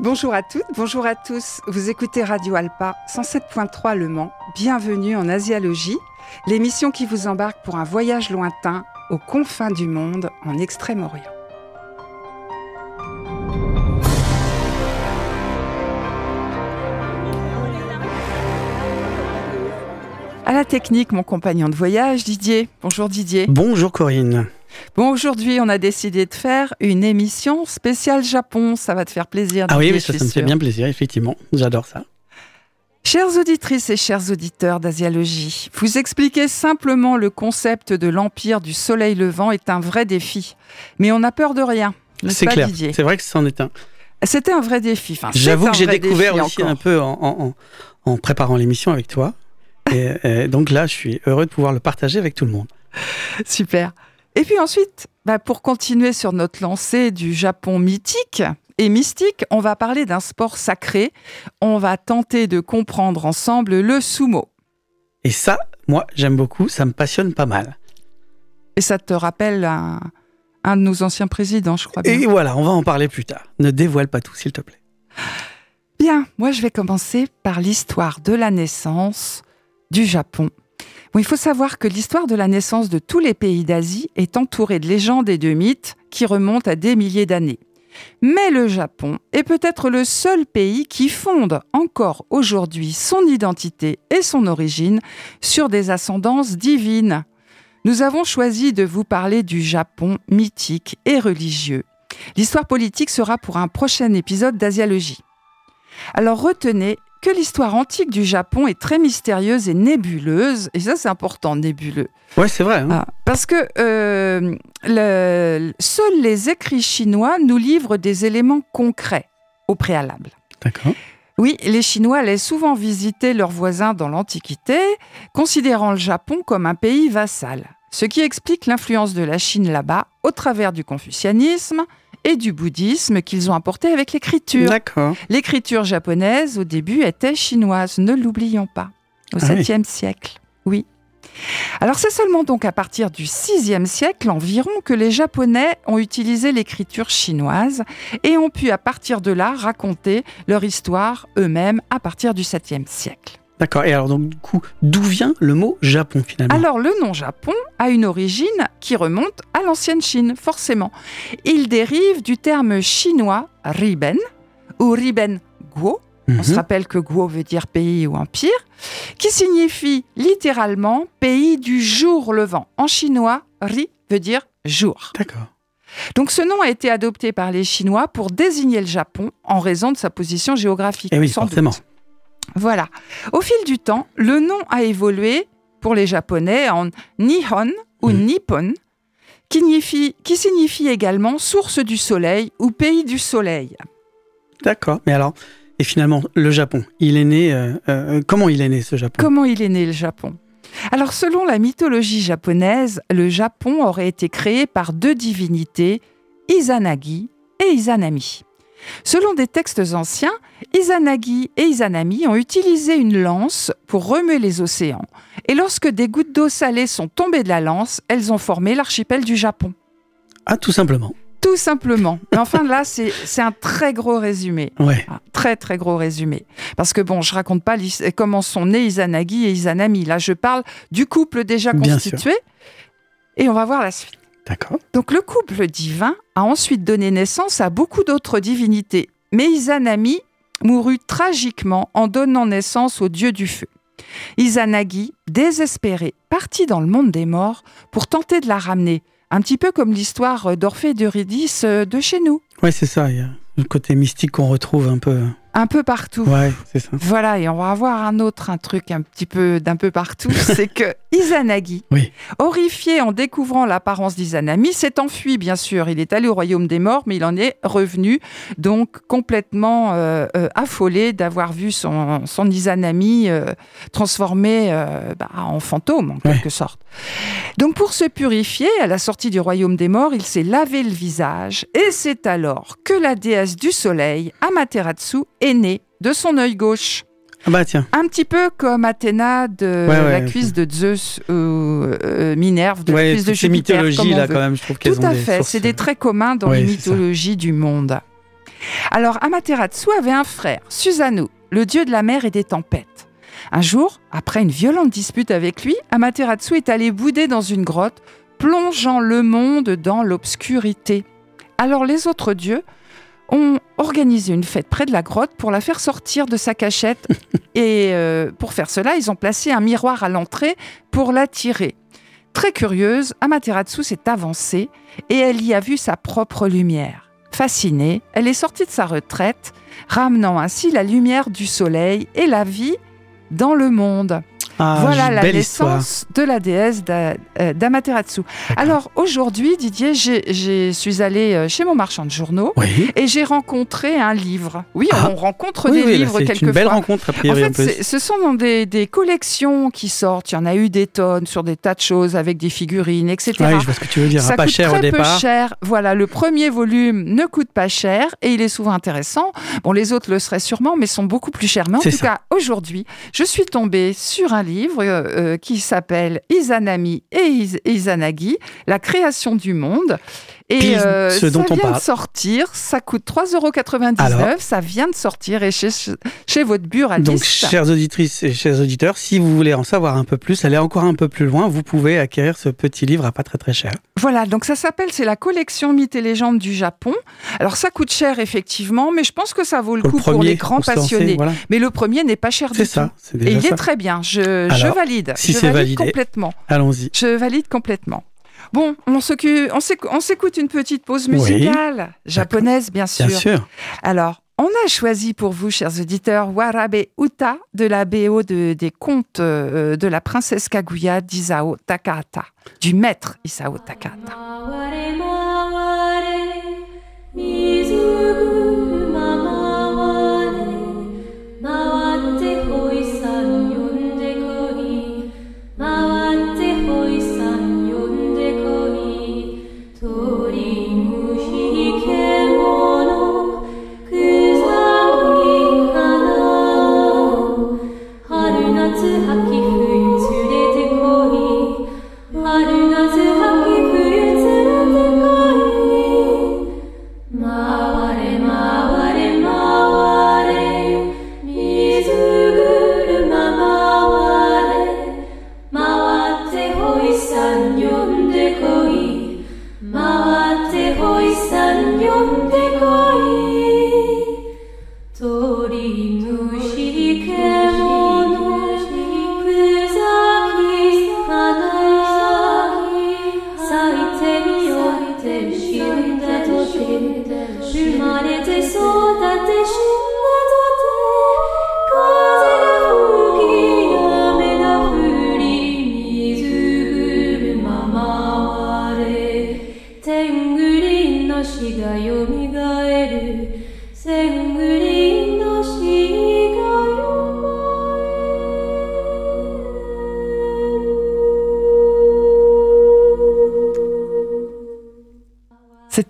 Bonjour à toutes, bonjour à tous. Vous écoutez Radio Alpa 107.3 Le Mans. Bienvenue en Asialogie, l'émission qui vous embarque pour un voyage lointain aux confins du monde en Extrême-Orient. À la technique, mon compagnon de voyage, Didier. Bonjour Didier. Bonjour Corinne. Bon, aujourd'hui, on a décidé de faire une émission spéciale Japon. Ça va te faire plaisir. Ah oui, ça, me fait bien plaisir, effectivement. J'adore ça. Chères auditrices et chers auditeurs d'Asialogie, vous expliquer simplement le concept de l'empire du soleil levant est un vrai défi. Mais on n'a peur de rien. C'est clair. C'est vrai que c'en est un. C'était un vrai défi. Enfin, J'avoue que j'ai découvert aussi encore. un peu en, en- en- en préparant l'émission avec toi. Et, et donc là, je suis heureux de pouvoir le partager avec tout le monde. Super. Et puis ensuite, bah, pour continuer sur notre lancée du Japon mythique et mystique, on va parler d'un sport sacré. On va tenter de comprendre ensemble le sumo. Et ça, moi, j'aime beaucoup. Ça me passionne pas mal. Et ça te rappelle un, un de nos anciens présidents, je crois bien. Et voilà, on va en parler plus tard. Ne dévoile pas tout, s'il te plaît. Bien, moi je vais commencer par l'histoire de la naissance du Japon. Il faut savoir que l'histoire de la naissance de tous les pays d'Asie est entourée de légendes et de mythes qui remontent à des milliers d'années. Mais le Japon est peut-être le seul pays qui fonde encore aujourd'hui son identité et son origine sur des ascendances divines. Nous avons choisi de vous parler du Japon mythique et religieux. L'histoire politique sera pour un prochain épisode d'Asialogie. Alors retenez que l'histoire antique du Japon est très mystérieuse et nébuleuse, et ça c'est important, nébuleux, Ouais, c'est vrai. hein. Ah, parce que euh, le- seuls les écrits chinois nous livrent des éléments concrets au préalable. D'accord. Oui, les Chinois allaient souvent visiter leurs voisins dans l'Antiquité, considérant le Japon comme un pays vassal, ce qui explique l'influence de la Chine là-bas au travers du confucianisme et du bouddhisme qu'ils ont apporté avec l'écriture. L'écriture japonaise, au début, était chinoise, ne l'oublions pas, au Ah oui. 7e siècle. Oui. Alors c'est seulement donc à partir du 6e siècle environ que les Japonais ont utilisé l'écriture chinoise et ont pu à partir de là raconter leur histoire eux-mêmes à partir du 7e siècle. D'accord. Et alors, donc, du coup, d'où vient le mot Japon, finalement? Alors le nom Japon a une origine qui remonte à l'ancienne Chine, forcément. Il dérive du terme chinois riben ou riben guo, On se Mhm. rappelle que Guo veut dire pays ou empire, qui signifie littéralement pays du jour levant. En chinois, ri veut dire jour. D'accord. Donc ce nom a été adopté par les Chinois pour désigner le Japon en raison de sa position géographique. Eh oui, doute. Voilà. Au fil du temps, le nom a évolué pour les Japonais en Nihon ou Mhm. Nippon, qui signifie, qui signifie également source du soleil ou pays du soleil. D'accord. Mais alors, et finalement, le Japon, il est né. euh, euh, comment il est né, ce Japon? Comment il est né le Japon? Alors selon la mythologie japonaise, le Japon aurait été créé par deux divinités, Izanagi et Izanami. Selon des textes anciens, Izanagi et Izanami ont utilisé une lance pour remuer les océans. Et lorsque des gouttes d'eau salée sont tombées de la lance, elles ont formé l'archipel du Japon. Ah, tout simplement. Tout simplement. Mais enfin là, c'est un très gros résumé. Ouais. Ah, très très gros résumé. Parce que bon, je raconte pas comment sont nés Izanagi et Izanami. Là, je parle du couple déjà constitué. Et on va voir la suite. D'accord. Donc le couple divin a ensuite donné naissance à beaucoup d'autres divinités. Mais Izanami mourut tragiquement en donnant naissance au dieu du feu. Izanagi, désespéré, partit dans le monde des morts pour tenter de la ramener. Un petit peu comme l'histoire d'Orphée et d'Eurydice euh, de chez nous. Ouais, c'est ça. Il y a le côté mystique qu'on retrouve un peu. Un peu partout. Ouais, c'est ça. Voilà, et on va avoir un autre, un truc un petit peu d'un peu partout, c'est que Izanagi, Oui. horrifié en découvrant l'apparence d'Izanami, s'est enfui, bien sûr. Il est allé au royaume des morts, mais il en est revenu, donc complètement euh, euh, affolé d'avoir vu son, son Izanami euh, transformé bah, en fantôme, en Ouais. quelque sorte. Donc pour se purifier, à la sortie du royaume des morts, il s'est lavé le visage, et c'est alors que la déesse du soleil, Amaterasu, est née de son œil gauche. Ah bah tiens. Un petit peu comme Athéna de Ouais, ouais, la cuisse de Zeus ou euh, Minerve de la cuisse de ces Jupiter. comme mythologies on là, veut. quand même, je trouve qu'elles Tout ont à des fait, sources, c'est des euh, traits communs dans les mythologies du monde. Alors Amaterasu avait un frère, Susanoo, le dieu de la mer et des tempêtes. Un jour, après une violente dispute avec lui, Amaterasu est allé bouder dans une grotte, plongeant le monde dans l'obscurité. Alors les autres dieux ont organisé une fête près de la grotte pour la faire sortir de sa cachette. et euh, pour faire cela, ils ont placé un miroir à l'entrée pour l'attirer. Très curieuse, Amaterasu s'est avancée et elle y a vu sa propre lumière. Fascinée, elle est sortie de sa retraite, ramenant ainsi la lumière du soleil et la vie dans le monde. Ah, voilà la naissance de la déesse euh, d'Amaterasu. Alors aujourd'hui, Didier, je suis allée euh, chez mon marchand de journaux. Oui. et j'ai rencontré un livre. Oui, Ah. on rencontre Oui, des oui, livres c'est quelquefois. une belle rencontre a En priori en fait, c'est- ce sont dans des, des collections qui sortent. Il y en a eu des tonnes sur des tas de choses avec des figurines, etc. Ouais, je vois ce que tu veux dire. Ça pas coûte cher très au départ. peu cher. Voilà, le premier volume ne coûte pas cher et il est souvent intéressant. Bon, les autres le seraient sûrement, mais sont beaucoup plus chers. Mais en C'est tout ça. cas, aujourd'hui, je suis tombée sur un livre euh, euh, qui s'appelle Izanami et Izanagi, la création du monde. Et Pile euh, ce dont ça on vient parle. de sortir, ça coûte 3,99 Alors euros. Ça vient de sortir et chez, chez votre buraliste. Donc, chères auditrices et chers auditeurs, si vous voulez en savoir un peu plus, aller encore un peu plus loin, vous pouvez acquérir ce petit livre à pas très très cher. Voilà, donc ça s'appelle, c'est la collection mythes et légendes du Japon. Alors ça coûte cher effectivement, mais je pense que ça vaut le Pour coup le premier, pour les grands passionnés. voilà. Mais le premier n'est pas cher du C'est tout. ça, c'est Et déjà il est ça. très bien, je, je valide. si je c'est valide validé. complètement. Allons-y. Je valide complètement. Bon, on s'écoute une petite pause Oui. musicale, japonaise bien sûr. Bien sûr. Alors, on a choisi pour vous, chers auditeurs, Warabe Uta de la BO de- des contes euh, de la princesse Kaguya d'Isao Takahata, du maître Isao Takahata.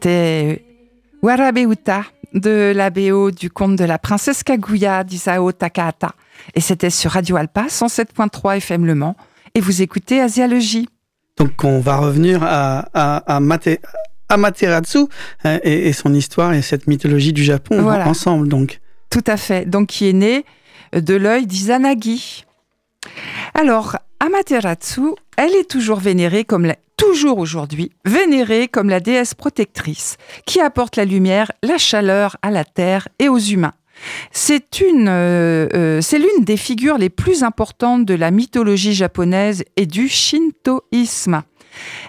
C'était Warabe Uta de la BO du conte de la princesse Kaguya d'Isao Takahata. Et c'était sur Radio Alpa 107.3 FM Le Mans. Et vous écoutez Asialogie. Donc, on va revenir à, à, à, Mate- Amaterasu hein, et, et son histoire et cette mythologie du Japon Voilà. ensemble. Donc, Tout à fait. Donc, qui est né de l'œil d'Izanagi. Alors, Amaterasu, elle est toujours vénérée comme la- toujours aujourd'hui, vénérée comme la déesse protectrice qui apporte la lumière, la chaleur à la terre et aux humains. C'est une, euh, euh, c'est l'une des figures les plus importantes de la mythologie japonaise et du shintoïsme.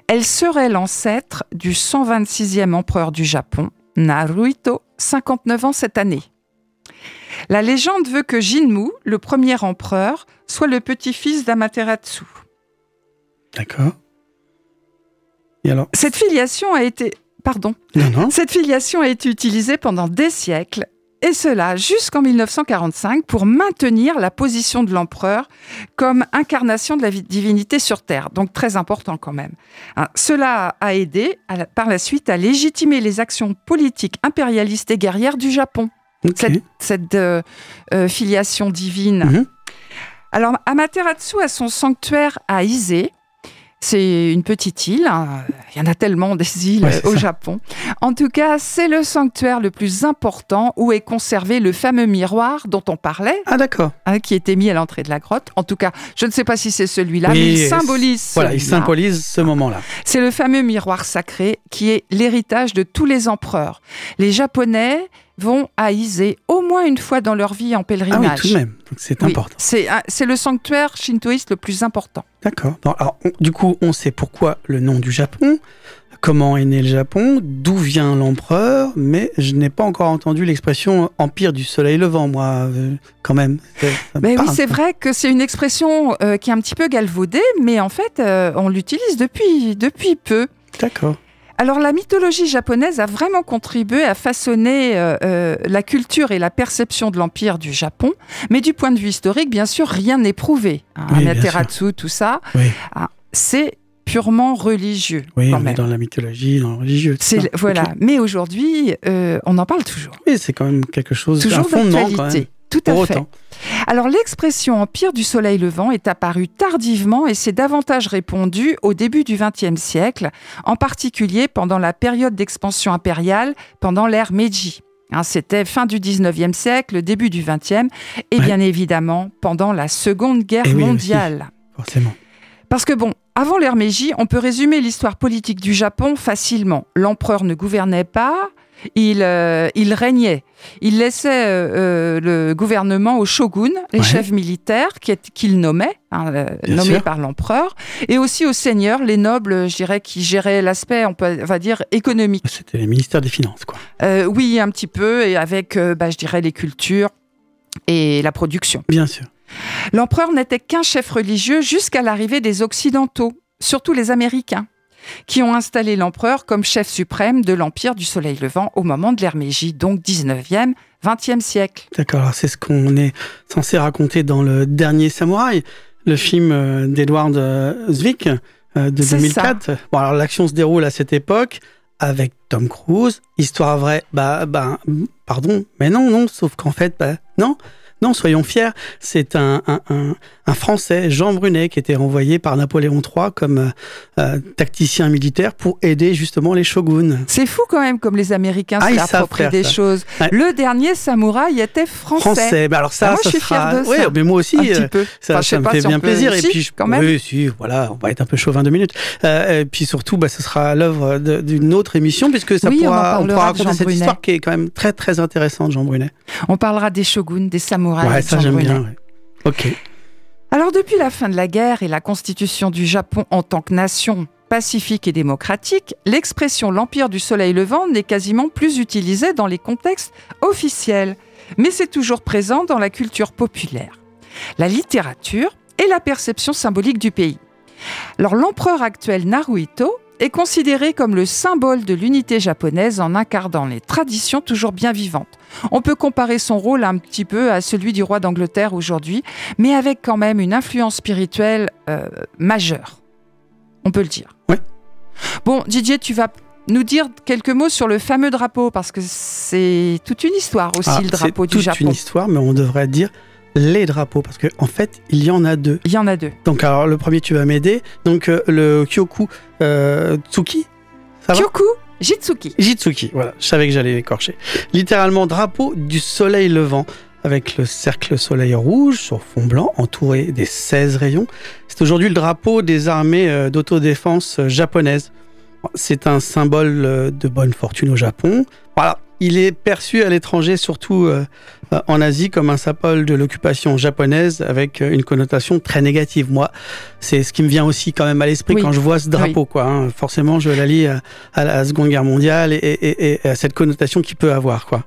Elle serait l'ancêtre du 126e empereur du Japon, Naruhito, 59 ans cette année. La légende veut que Jinmu, le premier empereur, soit le petit-fils d'Amaterasu. d'accord. Et alors Cette filiation a été, pardon, Non, non. cette filiation a été utilisée pendant des siècles, et cela jusqu'en 1945 pour maintenir la position de l'empereur comme incarnation de la vi- divinité sur Terre. Donc très important quand même. Hein, cela a aidé à par la suite à légitimer les actions politiques impérialistes et guerrières du Japon. Cette, cette, euh, euh, filiation divine. Mhm. Alors, Amaterasu a son sanctuaire à Ise. C'est une petite île. hein. Il y en a tellement des îles Ouais, au ça. Japon. En tout cas, c'est le sanctuaire le plus important où est conservé le fameux miroir dont on parlait, Ah d'accord. hein, qui était mis à l'entrée de la grotte. En tout cas, je ne sais pas si c'est celui-là, mais il symbolise. Voilà, il symbolise ce moment-là. C'est le fameux miroir sacré qui est l'héritage de tous les empereurs. Les Japonais vont à Ise au moins une fois dans leur vie en Ah oui, pèlerinage. tout de même. C'est Oui, important. C'est un- c'est le sanctuaire shintoïste le plus important. D'accord. Bon, alors, on- du coup, on sait pourquoi le nom du Japon, comment est né le Japon, d'où vient l'empereur, mais je n'ai pas encore entendu l'expression empire du soleil levant, moi, euh, quand même. Me Mais oui, parle, c'est vrai que c'est une expression euh, qui est un petit peu galvaudée, mais en fait, euh, on l'utilise depuis, depuis peu. D'accord. Alors la mythologie japonaise a vraiment contribué à façonner euh, euh, la culture et la perception de l'empire du Japon, mais du point de vue historique, bien sûr, rien n'est prouvé. hein. Oui, bien Amaterasu, tout ça, Oui. ah, c'est purement religieux Oui, quand on est dans la mythologie, dans le religieux. C'est voilà, mais aujourd'hui, euh, on en parle toujours, Oui, c'est quand même quelque chose, toujours d'actualité. Tout à Pour fait. autant. Alors l'expression empire du soleil levant est apparue tardivement et s'est davantage répandue au début du XXe siècle, en particulier pendant la période d'expansion impériale, pendant l'ère Meiji. Hein, C'était fin du XIXe siècle, début du XXe, et Ouais. bien évidemment pendant la Seconde Guerre Et oui, aussi. mondiale. Forcément. Parce que bon, avant l'ère Meiji, on peut résumer l'histoire politique du Japon facilement. L'empereur ne gouvernait pas, il, euh, il régnait. Il laissait euh, euh, le gouvernement au shogun, les Ouais. chefs militaires qu'il nommait, hein, nommés sûr. par l'empereur, et aussi aux seigneurs, les nobles, je dirais, qui géraient l'aspect, on, peut, on va dire, économique. C'était les ministères des Finances, quoi. Euh, oui, un petit peu, et avec, bah, je dirais, les cultures et la production. Bien sûr. L'empereur n'était qu'un chef religieux jusqu'à l'arrivée des Occidentaux, surtout les Américains, qui ont installé l'empereur comme chef suprême de l'Empire du Soleil Levant au moment de Meiji, donc 19e, 20e siècle. D'accord, c'est ce qu'on est censé raconter dans le dernier Samouraï, le film euh, d'Edward euh, Zwick euh, de C'est 2004. Bon, alors l'action se déroule à cette époque avec Tom Cruise, histoire vraie, bah, bah, pardon, mais non, non, sauf qu'en fait, bah, non. Non, soyons fiers, c'est un, un, un, un Français, Jean Brunet, qui était renvoyé par Napoléon III comme euh, euh, tacticien militaire pour aider justement les shoguns. C'est fou quand même comme les Américains Ah, faire des ça. choses. Ouais. Le dernier samouraï était français. Français, alors ça, Ah, moi, ça je suis sera- fière de Ouais, ça. mais moi aussi, euh. Ça, Enfin, ça me fait si bien peut- plaisir. Et Si, puis, je- quand même. oui, si, voilà, on va être un peu chauvin deux minutes. Euh, et puis surtout, bah, ce sera l'œuvre d'une autre émission, puisque ça Oui, on pourra, pourra raconter cette Brunet. histoire qui est quand même très très intéressante, Jean Brunet. On parlera des shoguns, des samouraïs. Ouais, ça j'aime bien. ouais. Ok. Alors depuis la fin de la guerre et la constitution du Japon en tant que nation pacifique et démocratique, l'expression l'Empire du Soleil levant n'est quasiment plus utilisée dans les contextes officiels, mais c'est toujours présent dans la culture populaire, la littérature et la perception symbolique du pays. Alors l'empereur actuel Naruhito est considéré comme le symbole de l'unité japonaise en incarnant les traditions toujours bien vivantes. On peut comparer son rôle un petit peu à celui du roi d'Angleterre aujourd'hui, mais avec quand même une influence spirituelle euh, majeure. On peut le dire. Ouais. Bon, Didier, tu vas nous dire quelques mots sur le fameux drapeau, parce que c'est toute une histoire aussi, Ah, le c'est drapeau du toute Japon. une histoire, mais on devrait dire les drapeaux, parce qu'en en fait, il y en a deux. Il y en a deux. Donc, alors, le premier, tu vas m'aider. Donc, euh, le Kyoku euh, Tsuki, ça va Kyoku Jitsuki. Jitsuki, voilà, je savais que j'allais écorcher. Littéralement drapeau du soleil levant, avec le cercle soleil rouge sur fond blanc, entouré des 16 rayons. C'est aujourd'hui le drapeau des armées euh, d'autodéfense euh, japonaises. C'est un symbole de bonne fortune au Japon. Voilà, il est perçu à l'étranger, surtout euh, euh, en Asie, comme un symbole de l'occupation japonaise avec euh, une connotation très négative. Moi, c'est ce qui me vient aussi quand même à l'esprit Oui. quand je vois ce drapeau. Quoi, hein. Forcément, je l'allie à, à la Seconde Guerre mondiale et, et- et à cette connotation qu'il peut avoir. Quoi.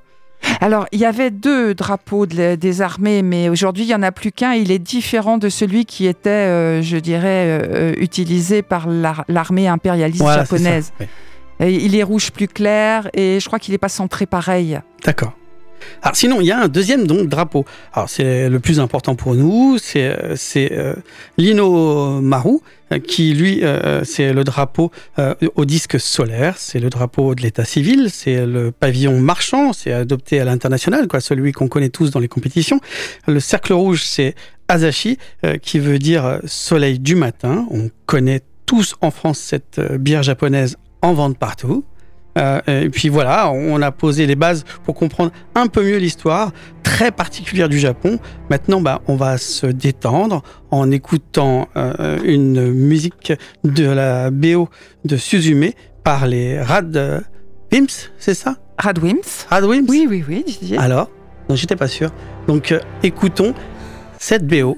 Alors, il y avait deux drapeaux de la- des armées, mais aujourd'hui, il n'y en a plus qu'un. Il est différent de celui qui était, euh, je dirais, euh, utilisé par l'ar- l'armée impérialiste Voilà, c'est ça. japonaise. Oui. Il est rouge plus clair et je crois qu'il n'est pas centré pareil. D'accord. Alors sinon, il y a un deuxième donc drapeau. Alors c'est le plus important pour nous, c'est euh, l'Ino Maru euh, qui lui euh, c'est le drapeau au disque solaire, c'est le drapeau de l'état civil, c'est le pavillon marchand, c'est adopté à l'international celui qu'on connaît tous dans les compétitions. Le cercle rouge c'est Asashi qui veut dire soleil du matin, on connaît tous en France cette bière japonaise en vente partout. Euh, et puis voilà, on a posé les bases pour comprendre un peu mieux l'histoire très particulière du Japon. Maintenant, bah, on va se détendre en écoutant euh, une musique de la BO de Suzume par les Rad Wims, c'est ça Radwims Rad Wims Oui, oui, oui, Didier. Alors Non, j'étais pas sûr. Donc euh, écoutons cette BO.「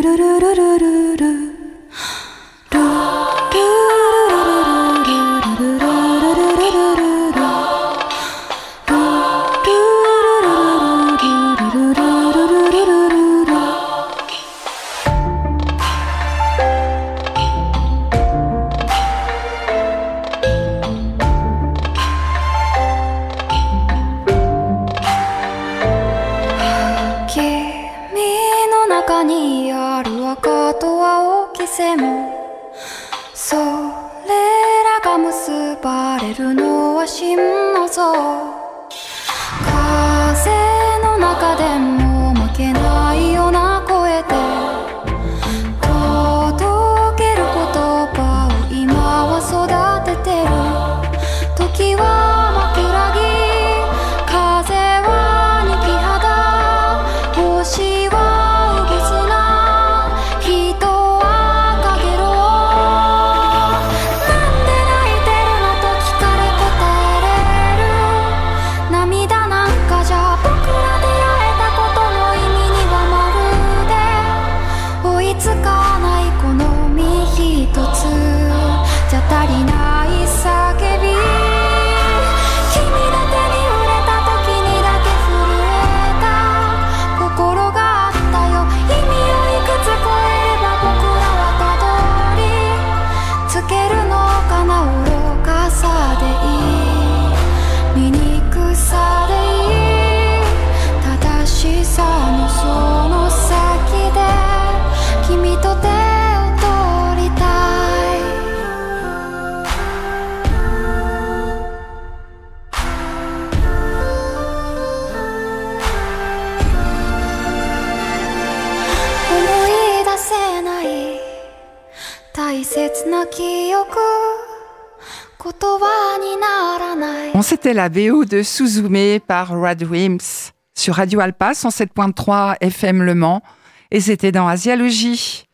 On s'était la BO de Suzume par Rad Wims sur Radio Alpa 107.3 FM Le Mans et c'était dans Asialogie.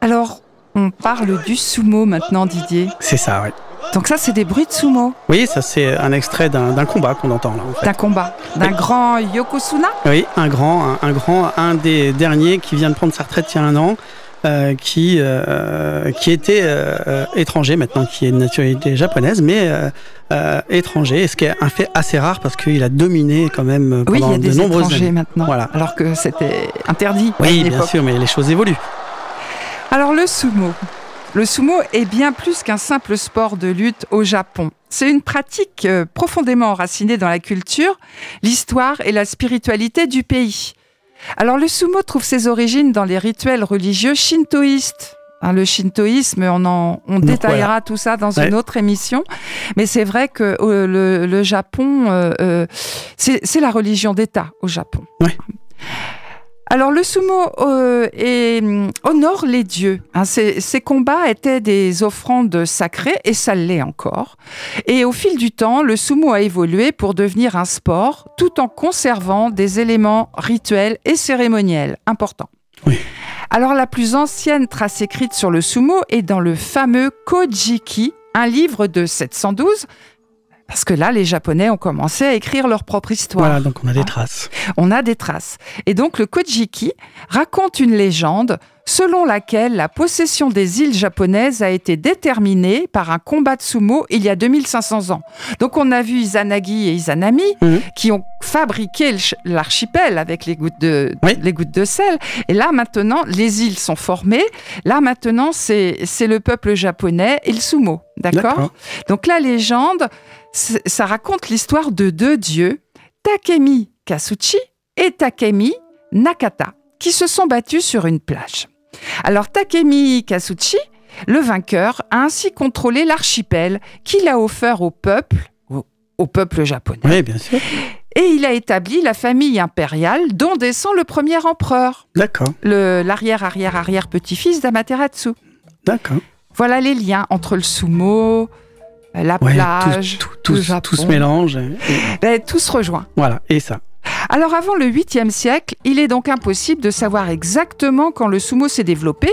Alors, on parle du sumo maintenant, Didier. C'est ça, oui. Donc ça, c'est des bruits de sumo. Oui, ça c'est un extrait d'un combat qu'on entend là. D'un combat, d'un grand Yokosuna. Oui, un grand, un, grand, un des derniers qui vient de prendre sa retraite il y a un an euh, qui euh, qui était euh, étranger maintenant, qui est de nationalité japonaise, mais euh, euh, étranger, ce qui est un fait assez rare parce qu'il a dominé quand même euh, Oui, il pendant y a de des nombreuses étrangers années. maintenant, Voilà. alors que c'était interdit Oui, bien sûr, mais les choses évoluent. Alors le sumo. Le sumo est bien plus qu'un simple sport de lutte au Japon. C'est une pratique profondément enracinée dans la culture, l'histoire et la spiritualité du pays. Alors le sumo trouve ses origines dans les rituels religieux shintoïstes. Hein, le shintoïsme, on, en, on Donc, détaillera tout ça dans Ouais. une autre émission. Mais c'est vrai que euh, le, le Japon, euh, euh, c'est c'est la religion d'État au Japon. Ouais. Alors le sumo euh, est, hum, honore les dieux. Hein, ces, ces combats étaient des offrandes sacrées et ça l'est encore. Et au fil du temps, le sumo a évolué pour devenir un sport tout en conservant des éléments rituels et cérémoniels importants. Oui. Alors la plus ancienne trace écrite sur le sumo est dans le fameux Kojiki, un livre de 712. Parce que là, les Japonais ont commencé à écrire leur propre histoire. Voilà, donc on a des Ah. traces. On a des traces. Et donc le Kojiki raconte une légende selon laquelle la possession des îles japonaises a été déterminée par un combat de sumo il y a 2500 ans. Donc on a vu Izanagi et Izanami Mhm. qui ont fabriqué l'archipel avec les gouttes, de, Oui. les gouttes de sel. Et là maintenant, les îles sont formées. Là maintenant, c'est le peuple japonais et le sumo. D'accord? Donc la légende, ça raconte l'histoire de deux dieux, Takemi Kasuchi et Takemi Nakata, qui se sont battus sur une plage. Alors Takemi Kasuchi, le vainqueur, a ainsi contrôlé l'archipel qu'il a offert au peuple, au- au peuple japonais. Oui, bien sûr. Et il a établi la famille impériale dont descend le premier empereur, D'accord, l'arrière-arrière-arrière-petit-fils d'Amaterasu. d'accord. Voilà les liens entre le sumo, la Ouais, plage, tout, tout, le tout, Japon. tout se mélange. et- Ben, tout se rejoint. voilà, et ça. Alors avant le 8e siècle, il est donc impossible de savoir exactement quand le sumo s'est développé,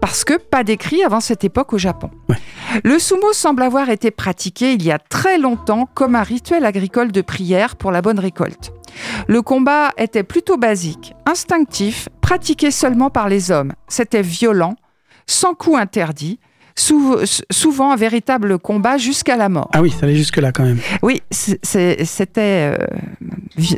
parce que pas d'écrit avant cette époque au Japon. Ouais. Le sumo semble avoir été pratiqué il y a très longtemps comme un rituel agricole de prière pour la bonne récolte. Le combat était plutôt basique, instinctif, pratiqué seulement par les hommes. C'était violent, sans coup interdit, sou- souvent un véritable combat jusqu'à la mort. Ah oui, ça allait jusque-là quand même. Oui, c'était euh,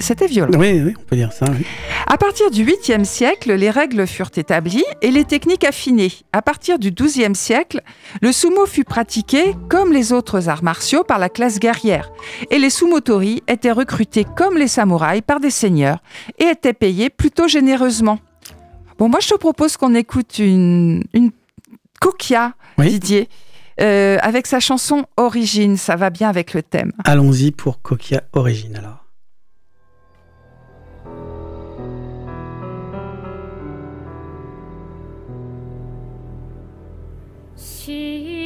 c'était violent. Oui, oui, on peut dire ça. oui. À partir du 8e siècle, les règles furent établies et les techniques affinées. À partir du 12e siècle, le sumo fut pratiqué comme les autres arts martiaux par la classe guerrière. Et les sumotori étaient recrutés comme les samouraïs par des seigneurs et étaient payés plutôt généreusement. Bon, moi je te propose qu'on écoute une, une coquia, Oui. Didier, euh, avec sa chanson Origine. Ça va bien avec le thème. Allons-y pour Coquia Origine alors. 静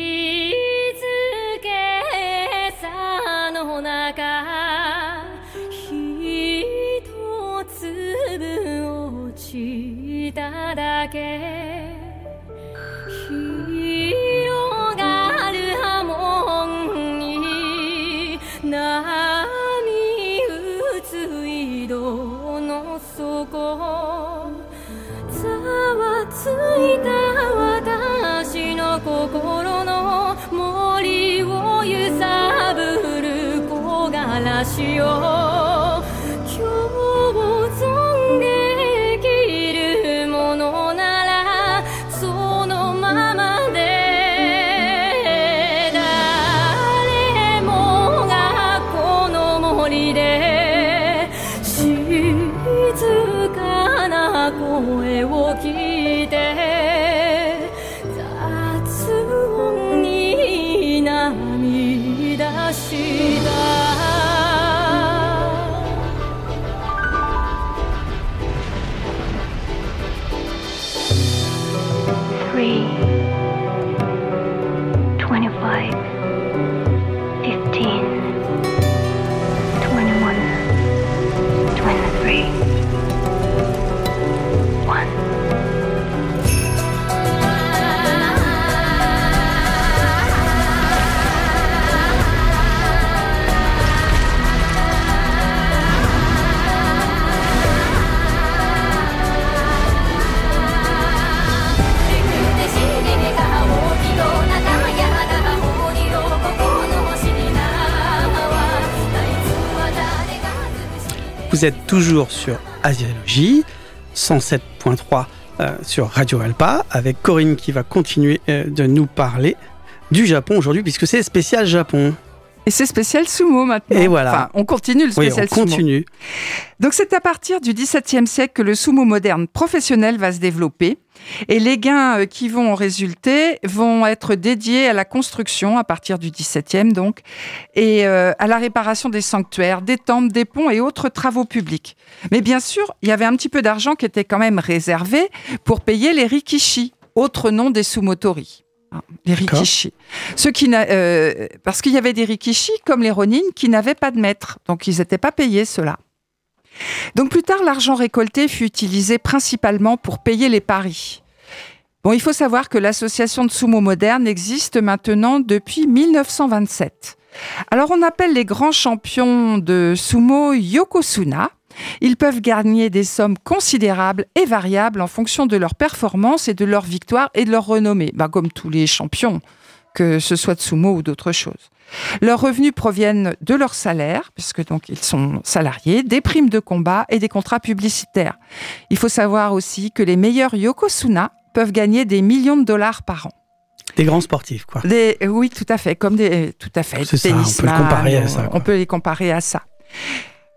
toujours sur Asiologie, 107.3 euh, sur Radio Alpa, avec Corinne qui va continuer euh, de nous parler du Japon aujourd'hui, puisque c'est spécial Japon. Et c'est spécial sumo maintenant. Et voilà. Enfin, on continue le Oui, spécial on sumo. continue. Donc c'est à partir du XVIIe siècle que le sumo moderne professionnel va se développer et les gains euh, qui vont en résulter vont être dédiés à la construction à partir du XVIIe donc et euh, à la réparation des sanctuaires, des temples, des ponts et autres travaux publics. Mais bien sûr, il y avait un petit peu d'argent qui était quand même réservé pour payer les rikishi, autre nom des sumotori. Hein, Les rikishi. Ceux qui n'a- euh, parce qu'il y avait des rikishi comme les ronin qui n'avaient pas de maître, donc ils n'étaient pas payés ceux-là. Donc plus tard, l'argent récolté fut utilisé principalement pour payer les paris. Bon, il faut savoir que l'association de sumo moderne existe maintenant depuis 1927. Alors on appelle les grands champions de sumo Yokosuna. Ils peuvent gagner des sommes considérables et variables en fonction de leur performance et de leur victoire et de leur renommée, Ben, comme tous les champions, que ce soit de sumo ou d'autre chose. Leurs revenus proviennent de leur salaire, puisque donc ils sont salariés, des primes de combat et des contrats publicitaires. Il faut savoir aussi que les meilleurs Yokosuna peuvent gagner des millions de dollars par an. Des grands sportifs, quoi. Des, oui, tout à fait, comme des, tout à fait. C'est ça, on peut le tennisman, comparer à ça, quoi. On peut les comparer à ça.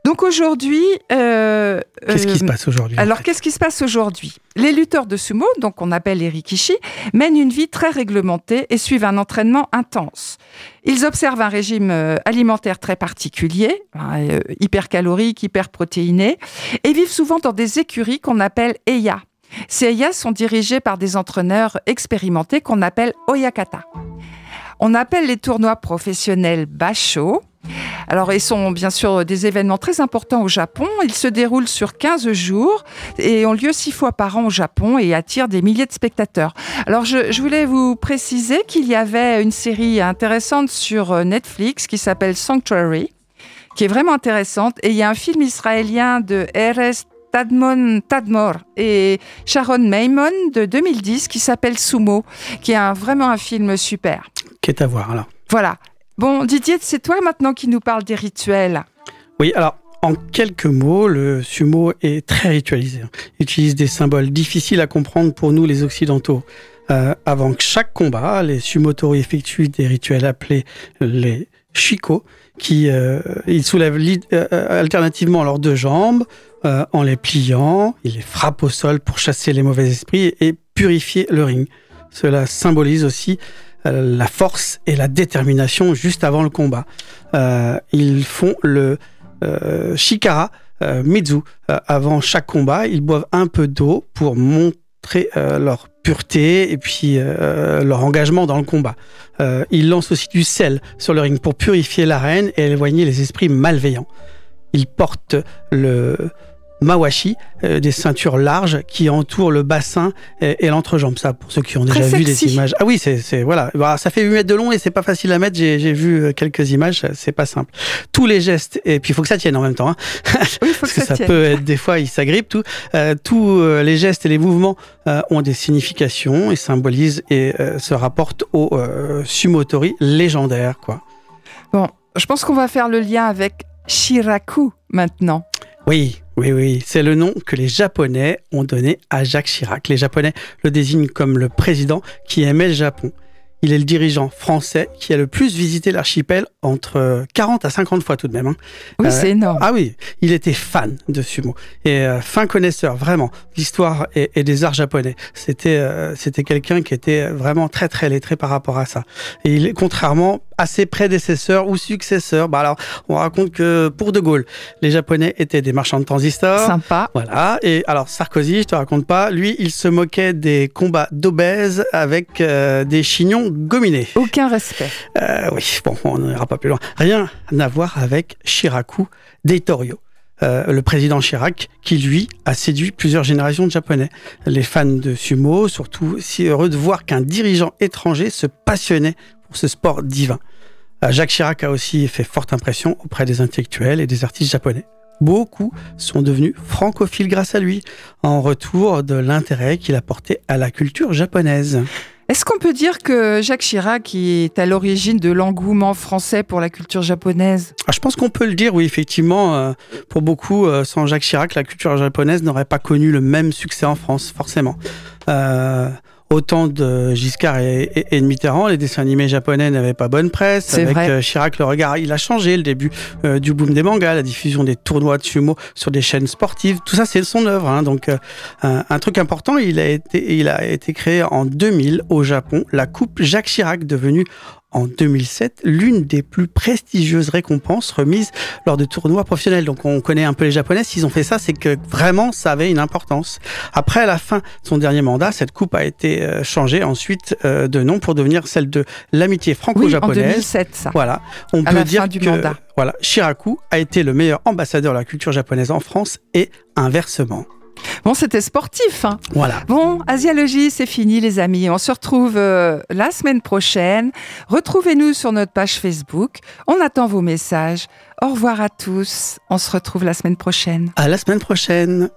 Donc aujourd'hui, euh, Qu'est-ce qui euh, se passe aujourd'hui en Alors, fait qu'est-ce qui se passe aujourd'hui? Les lutteurs de sumo, donc on appelle les rikishi, mènent une vie très réglementée et suivent un entraînement intense. Ils observent un régime euh, alimentaire très particulier, euh, hypercalorique, hyperprotéiné, et vivent souvent dans des écuries qu'on appelle eya. Ces eyas sont dirigés par des entraîneurs expérimentés qu'on appelle oyakata. On appelle les tournois professionnels basho. Alors, ils sont bien sûr des événements très importants au Japon. Ils se déroulent sur 15 jours et ont lieu six fois par an au Japon et attirent des milliers de spectateurs. Alors, je, je voulais vous préciser qu'il y avait une série intéressante sur euh, Netflix qui s'appelle Sanctuary, qui est vraiment intéressante. Et il y a un film israélien de R.S. Tadmon, Tadmor et Sharon Maimon de 2010 qui s'appelle Sumo, qui est un- vraiment un film super. Qu'est à voir alors Voilà. Bon, Didier, c'est toi maintenant qui nous parle des rituels. Oui, alors en quelques mots, le sumo est très ritualisé. Il utilise des symboles difficiles à comprendre pour nous les occidentaux. Euh, avant chaque combat, les sumotori effectuent des rituels appelés les shiko, qui euh, ils soulèvent euh, euh, alternativement leurs deux jambes euh, en les pliant, ils les frappent au sol pour chasser les mauvais esprits et purifier le ring. Cela symbolise aussi euh, la force et la détermination juste avant le combat. Euh, ils font le euh, shikara euh, mizu Euh, avant chaque combat. Ils boivent un peu d'eau pour montrer euh, leur pureté et puis euh, leur engagement dans le combat. Euh, ils lancent aussi du sel sur le ring pour purifier l'arène et éloigner les esprits malveillants. Ils portent le mawashi, euh, des ceintures larges qui entourent le bassin et, et l'entrejambe. Ça, pour ceux qui ont déjà Très vu sexy. des images. Ah oui, c'est c'est- voilà. Bah, ça fait 8 mètres de long et c'est pas facile à mettre. J'ai vu euh, quelques images. C'est pas simple. Tous les gestes et puis il faut que ça tienne en même temps. hein. Oui, faut Parce que que ça peut être des fois, il s'agrippe tout. Euh, tous euh, les gestes et les mouvements euh, ont des significations et symbolisent et euh, se rapportent au euh, sumotori légendaire, quoi. Bon, je pense qu'on va faire le lien avec Shiraku maintenant. Oui, oui, oui, c'est le nom que les Japonais ont donné à Jacques Chirac. Les Japonais le désignent comme le président qui aimait le Japon. Il est le dirigeant français qui a le plus visité l'archipel entre euh, 40 à 50 fois tout de même. hein. Oui, Euh, c'est énorme. Ah oui, il était fan de sumo et euh, fin connaisseur vraiment d'histoire et, et des arts japonais. C'était euh, c'était quelqu'un qui était vraiment très très lettré par rapport à ça. Et il, contrairement à ses prédécesseurs ou successeurs, bah alors on raconte que pour De Gaulle, les Japonais étaient des marchands de transistors. Sympa. Voilà. Et alors Sarkozy, je te raconte pas, lui, il se moquait des combats d'obèses avec euh, des chignons gominés. Aucun respect. Euh, oui, bon, on n'ira pas plus loin. Rien à voir avec Shiraku Deitorio. euh, le président Chirac, qui lui a séduit plusieurs générations de Japonais. Les fans de sumo, surtout si heureux de voir qu'un dirigeant étranger se passionnait pour ce sport divin. Euh, Jacques Chirac a aussi fait forte impression auprès des intellectuels et des artistes japonais. Beaucoup sont devenus francophiles grâce à lui, en retour de l'intérêt qu'il a porté à la culture japonaise. Est-ce qu'on peut dire que Jacques Chirac est à l'origine de l'engouement français pour la culture japonaise? Ah, je pense qu'on peut le dire, oui, effectivement. euh, pour beaucoup, euh, sans Jacques Chirac, la culture japonaise n'aurait pas connu le même succès en France, forcément. Euh, Autant de Giscard et, et- et de Mitterrand, les dessins animés japonais n'avaient pas bonne presse. Avec vrai. euh, Chirac, le regard, il a changé. Le début euh, du boom des mangas, la diffusion des tournois de sumo sur des chaînes sportives, tout ça, c'est son œuvre. hein. Donc, euh, un, un truc important, il a été, il a été créé en 2000 au Japon, la Coupe Jacques Chirac, devenue en 2007 l'une des plus prestigieuses récompenses remises lors de tournois professionnels. Donc on connaît un peu les Japonais, s'ils ont fait ça, c'est que vraiment ça avait une importance. Après à la fin de son dernier mandat, cette coupe a été euh, changée ensuite euh, de nom pour devenir celle de l'amitié Oui, en franco-japonaise. 2007, ça. Voilà, on À peut la dire fin du que mandat. voilà, Shiraku a été le meilleur ambassadeur de la culture japonaise en France et inversement. Bon, c'était sportif. hein. Voilà. Bon, Asialogie, c'est fini les amis. On se retrouve euh, la semaine prochaine. Retrouvez-nous sur notre page Facebook. On attend vos messages. Au revoir à tous. On se retrouve la semaine prochaine. À la semaine prochaine.